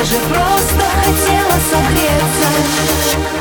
даже просто хотела согреться.